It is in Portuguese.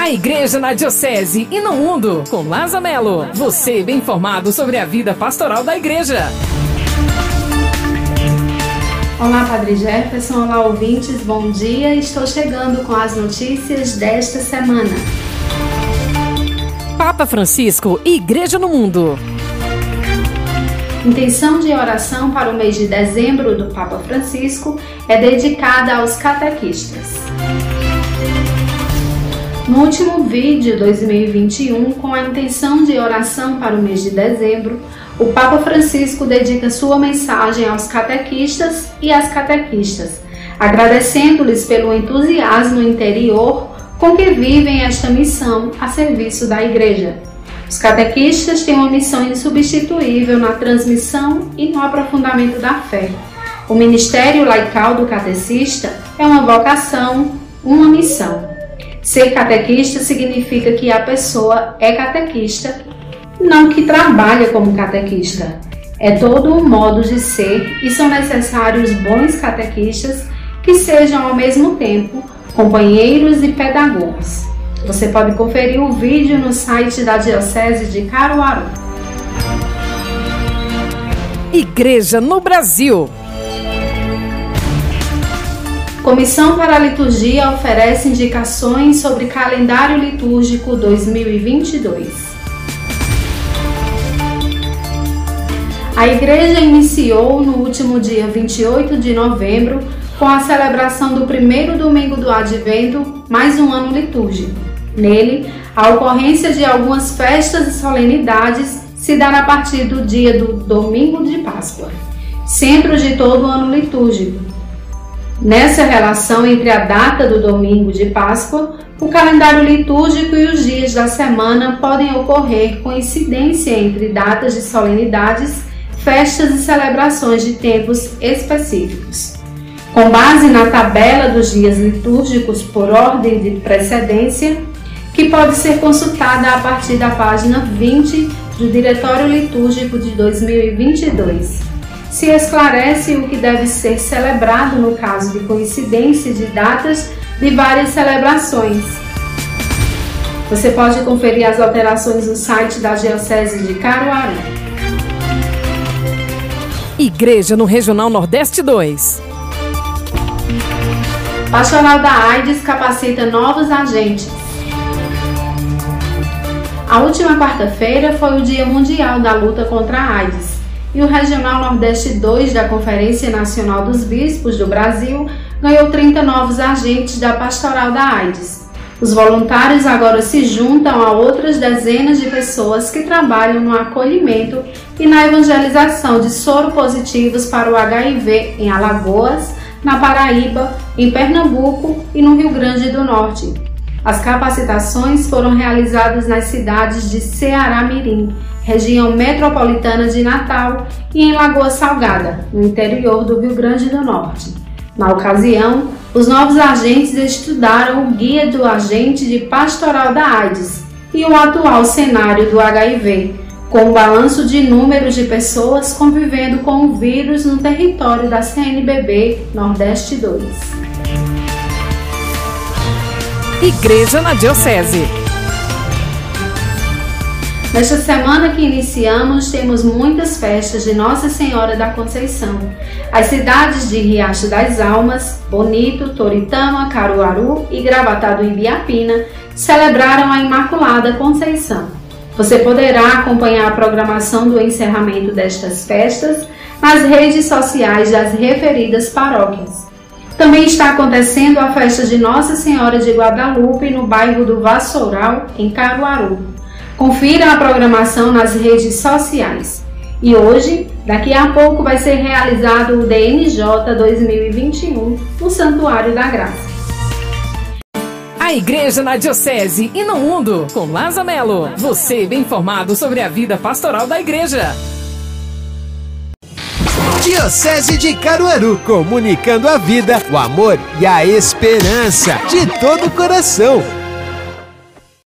A Igreja na Diocese e no Mundo, com Laza Melo. Você bem informado sobre a vida pastoral da Igreja. Olá, Padre Jefferson. Olá, ouvintes. Bom dia. Estou chegando com as notícias desta semana. Papa Francisco e Igreja no Mundo. Intenção de oração para o mês de dezembro do Papa Francisco é dedicada aos catequistas. No último vídeo 2021, com a intenção de oração para o mês de dezembro, o Papa Francisco dedica sua mensagem aos catequistas e às catequistas, agradecendo-lhes pelo entusiasmo interior com que vivem esta missão a serviço da Igreja. Os catequistas têm uma missão insubstituível na transmissão e no aprofundamento da fé. O ministério laical do catecista é uma vocação, uma missão. Ser catequista significa que a pessoa é catequista, não que trabalha como catequista. É todo um modo de ser e são necessários bons catequistas que sejam ao mesmo tempo companheiros e pedagogos. Você pode conferir o vídeo no site da Diocese de Caruaru. Igreja no Brasil. Comissão para a Liturgia oferece indicações sobre calendário litúrgico 2022. A Igreja iniciou no último dia 28 de novembro com a celebração do primeiro domingo do Advento, mais um ano litúrgico. Nele, a ocorrência de algumas festas e solenidades se dará a partir do dia do domingo de Páscoa, centro de todo o ano litúrgico. Nessa relação entre a data do domingo de Páscoa, o calendário litúrgico e os dias da semana podem ocorrer coincidência entre datas de solenidades, festas e celebrações de tempos específicos. Com base na tabela dos dias litúrgicos por ordem de precedência, que pode ser consultada a partir da página 20 do Diretório Litúrgico de 2022. Se esclarece o que deve ser celebrado no caso de coincidência de datas de várias celebrações. Você pode conferir as alterações no site da Diocese de Caruaru. Igreja no Regional Nordeste 2. Pastoral da AIDS capacita novos agentes. A última quarta-feira foi o Dia Mundial da Luta contra a AIDS e o Regional Nordeste 2 da Conferência Nacional dos Bispos do Brasil ganhou 30 novos agentes da Pastoral da AIDS. Os voluntários agora se juntam a outras dezenas de pessoas que trabalham no acolhimento e na evangelização de soro positivos para o HIV em Alagoas, na Paraíba, em Pernambuco e no Rio Grande do Norte. As capacitações foram realizadas nas cidades de Ceará Mirim, região metropolitana de Natal, e em Lagoa Salgada, no interior do Rio Grande do Norte. Na ocasião, os novos agentes estudaram o Guia do Agente de Pastoral da AIDS e o atual cenário do HIV, com o balanço de números de pessoas convivendo com o vírus no território da CNBB Nordeste 2. Igreja na Diocese. Nesta semana que iniciamos, temos muitas festas de Nossa Senhora da Conceição. As cidades de Riacho das Almas, Bonito, Toritama, Caruaru e Gravatá do Ibiapina celebraram a Imaculada Conceição. Você poderá acompanhar a programação do encerramento destas festas nas redes sociais das referidas paróquias. Também está acontecendo a festa de Nossa Senhora de Guadalupe no bairro do Vassoural, em Caruaru. Confira a programação nas redes sociais. E hoje, daqui a pouco, vai ser realizado o DNJ 2021 no Santuário da Graça. A Igreja na Diocese e no Mundo, com Laza Melo. Você bem informado sobre a vida pastoral da Igreja. Diocese de Caruaru, comunicando a vida, o amor e a esperança de todo o coração.